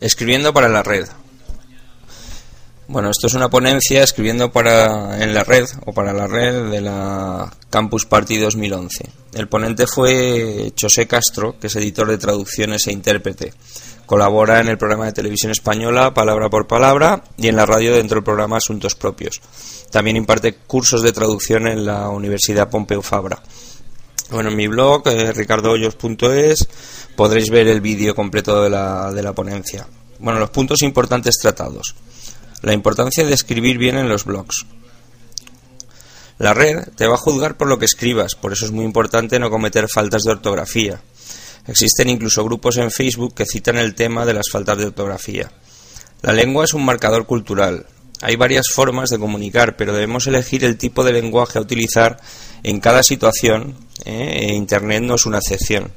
Escribiendo para la red. Bueno, esto es una ponencia escribiendo para en la red o para la red de la Campus Party 2011. El ponente fue José Castro, que es editor de traducciones e intérprete. Colabora en el programa de televisión española Palabra por Palabra y en la radio dentro del programa Asuntos Propios. También imparte cursos de traducción en la Universidad Pompeu Fabra. Bueno, en mi blog, eh, ricardohoyos.es, podréis ver el vídeo completo de la, de la ponencia. Bueno, los puntos importantes tratados. La importancia de escribir bien en los blogs. La red te va a juzgar por lo que escribas, por eso es muy importante no cometer faltas de ortografía. Existen incluso grupos en Facebook que citan el tema de las faltas de ortografía. La lengua es un marcador cultural. Hay varias formas de comunicar, pero debemos elegir el tipo de lenguaje a utilizar en cada situación, ¿eh? e Internet no es una excepción.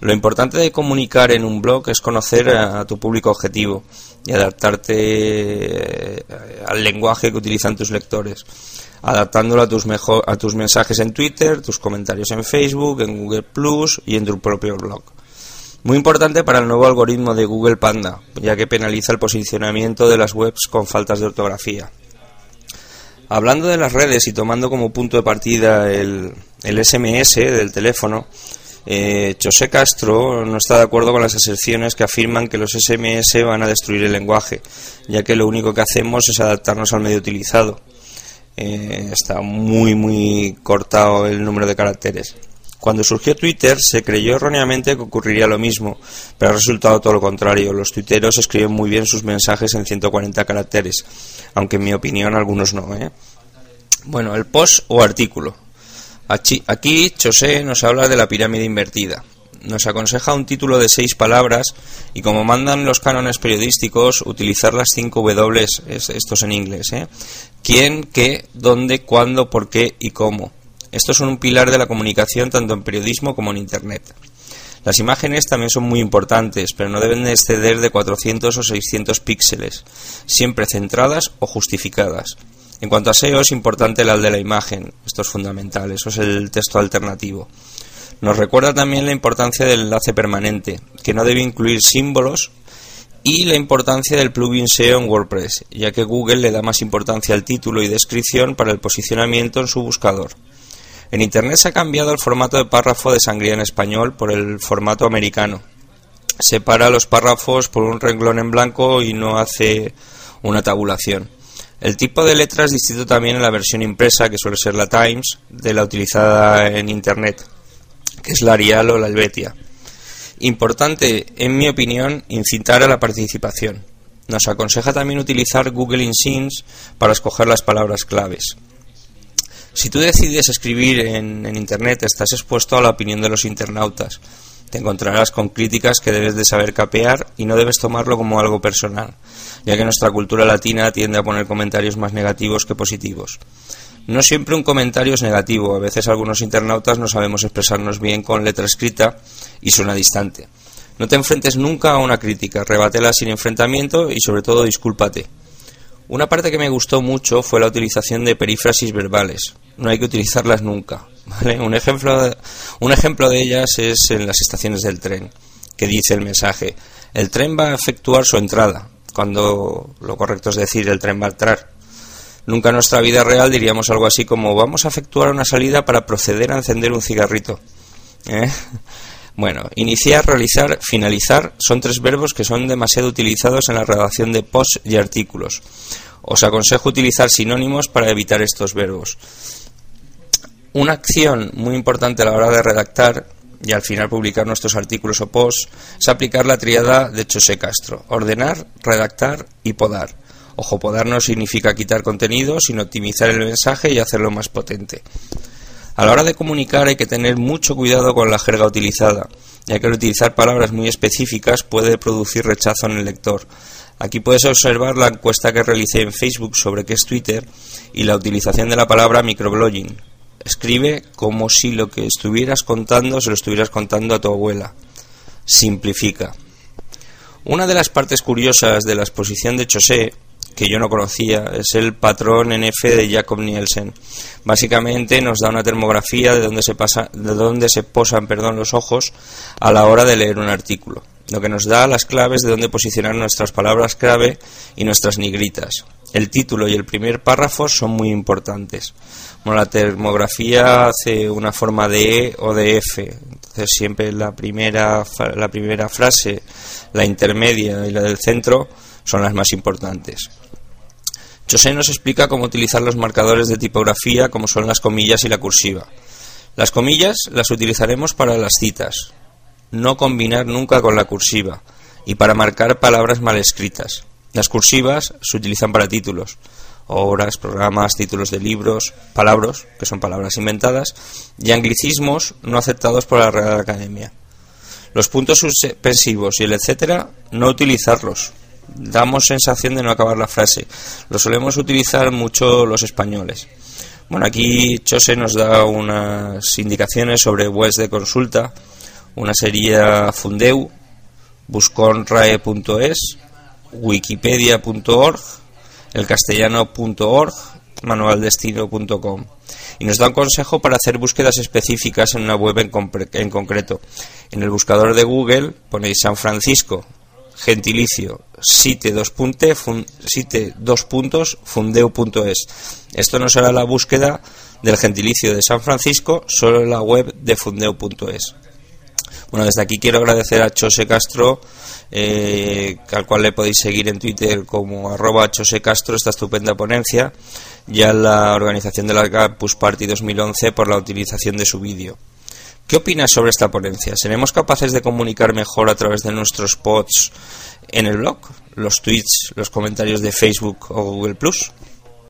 Lo importante de comunicar en un blog es conocer a tu público objetivo y adaptarte eh, al lenguaje que utilizan tus lectores, adaptándolo a tus, mejor, a tus mensajes en Twitter, tus comentarios en Facebook, en Google Plus y en tu propio blog. Muy importante para el nuevo algoritmo de Google Panda, ya que penaliza el posicionamiento de las webs con faltas de ortografía. Hablando de las redes y tomando como punto de partida el, el SMS del teléfono, eh, José Castro no está de acuerdo con las aserciones que afirman que los SMS van a destruir el lenguaje, ya que lo único que hacemos es adaptarnos al medio utilizado. Eh, está muy, muy cortado el número de caracteres. Cuando surgió Twitter se creyó erróneamente que ocurriría lo mismo, pero ha resultado todo lo contrario. Los tuiteros escriben muy bien sus mensajes en 140 caracteres, aunque en mi opinión algunos no. ¿eh? Bueno, el post o artículo. Aquí José nos habla de la pirámide invertida. Nos aconseja un título de seis palabras y como mandan los cánones periodísticos, utilizar las cinco W, estos en inglés. ¿eh? ¿Quién, qué, dónde, cuándo, por qué y cómo? Estos son un pilar de la comunicación tanto en periodismo como en Internet. Las imágenes también son muy importantes, pero no deben exceder de 400 o 600 píxeles, siempre centradas o justificadas. En cuanto a SEO, es importante el de la imagen. Esto es fundamental. Eso es el texto alternativo. Nos recuerda también la importancia del enlace permanente, que no debe incluir símbolos, y la importancia del plugin SEO en WordPress, ya que Google le da más importancia al título y descripción para el posicionamiento en su buscador. En Internet se ha cambiado el formato de párrafo de sangría en español por el formato americano. Separa los párrafos por un renglón en blanco y no hace una tabulación. El tipo de letra es distinto también en la versión impresa, que suele ser la Times, de la utilizada en Internet, que es la Arial o la Helvetia. Importante, en mi opinión, incitar a la participación. Nos aconseja también utilizar Google Insigns para escoger las palabras claves. Si tú decides escribir en, en, Internet, estás expuesto a la opinión de los internautas. Te encontrarás con críticas que debes de saber capear y no debes tomarlo como algo personal ya que nuestra cultura latina tiende a poner comentarios más negativos que positivos. No siempre un comentario es negativo, a veces algunos internautas no sabemos expresarnos bien con letra escrita y suena distante. No te enfrentes nunca a una crítica, rebátela sin enfrentamiento y sobre todo discúlpate. Una parte que me gustó mucho fue la utilización de perífrasis verbales. No hay que utilizarlas nunca. Un, ejemplo un ejemplo de ellas es en las estaciones del tren, que dice el mensaje, el tren va a efectuar su entrada, cuando lo correcto es decir el tren va a entrar. Nunca en nuestra vida real diríamos algo así como vamos a efectuar una salida para proceder a encender un cigarrito. ¿Eh? Bueno, iniciar, realizar, finalizar son tres verbos que son demasiado utilizados en la redacción de posts y artículos. Os aconsejo utilizar sinónimos para evitar estos verbos. Una acción muy importante a la hora de redactar y al final publicar nuestros artículos o posts es aplicar la triada de José Castro, ordenar, redactar y podar. Ojo, podar no significa quitar contenido, sino optimizar el mensaje y hacerlo más potente. A la hora de comunicar hay que tener mucho cuidado con la jerga utilizada, ya que al utilizar palabras muy específicas puede producir rechazo en el lector. Aquí puedes observar la encuesta que realicé en Facebook sobre qué es Twitter y la utilización de la palabra microblogging. Escribe como si lo que estuvieras contando se lo estuvieras contando a tu abuela. Simplifica. Una de las partes curiosas de la exposición de Chosé, que yo no conocía, es el patrón NF de Jacob Nielsen. Básicamente nos da una termografía de dónde se, pasa, de dónde se posan perdón, los ojos a la hora de leer un artículo lo que nos da las claves de dónde posicionar nuestras palabras clave y nuestras negritas. El título y el primer párrafo son muy importantes. La termografía hace una forma de E o de F, entonces siempre la primera, la primera frase, la intermedia y la del centro son las más importantes. José nos explica cómo utilizar los marcadores de tipografía como son las comillas y la cursiva. Las comillas las utilizaremos para las citas, no combinar nunca con la cursiva y para marcar palabras mal escritas. Las cursivas se utilizan para títulos, obras, programas, títulos de libros, palabras, que son palabras inventadas, y anglicismos no aceptados por la Real Academia. Los puntos suspensivos y el etcétera, no utilizarlos. Damos sensación de no acabar la frase. Lo solemos utilizar mucho los españoles. Bueno, aquí Chose nos da unas indicaciones sobre webs de consulta una sería Fundeu, busconrae.es, wikipedia.org, elcastellano.org, manualdestino.com. Y nos da un consejo para hacer búsquedas específicas en una web en, concreto. En el buscador de Google ponéis San Francisco, gentilicio, site dos, site dos puntos, fundeu.es. Esto no será la búsqueda del gentilicio de San Francisco, solo en la web de fundeu.es. Bueno, desde aquí quiero agradecer a Chose Castro, eh, al cual le podéis seguir en Twitter como arroba Chose Castro, esta estupenda ponencia, y a la organización de la Campus Party 2011 por la utilización de su vídeo. ¿Qué opinas sobre esta ponencia? ¿Seremos capaces de comunicar mejor a través de nuestros pods en el blog, los tweets, los comentarios de Facebook o Google Plus?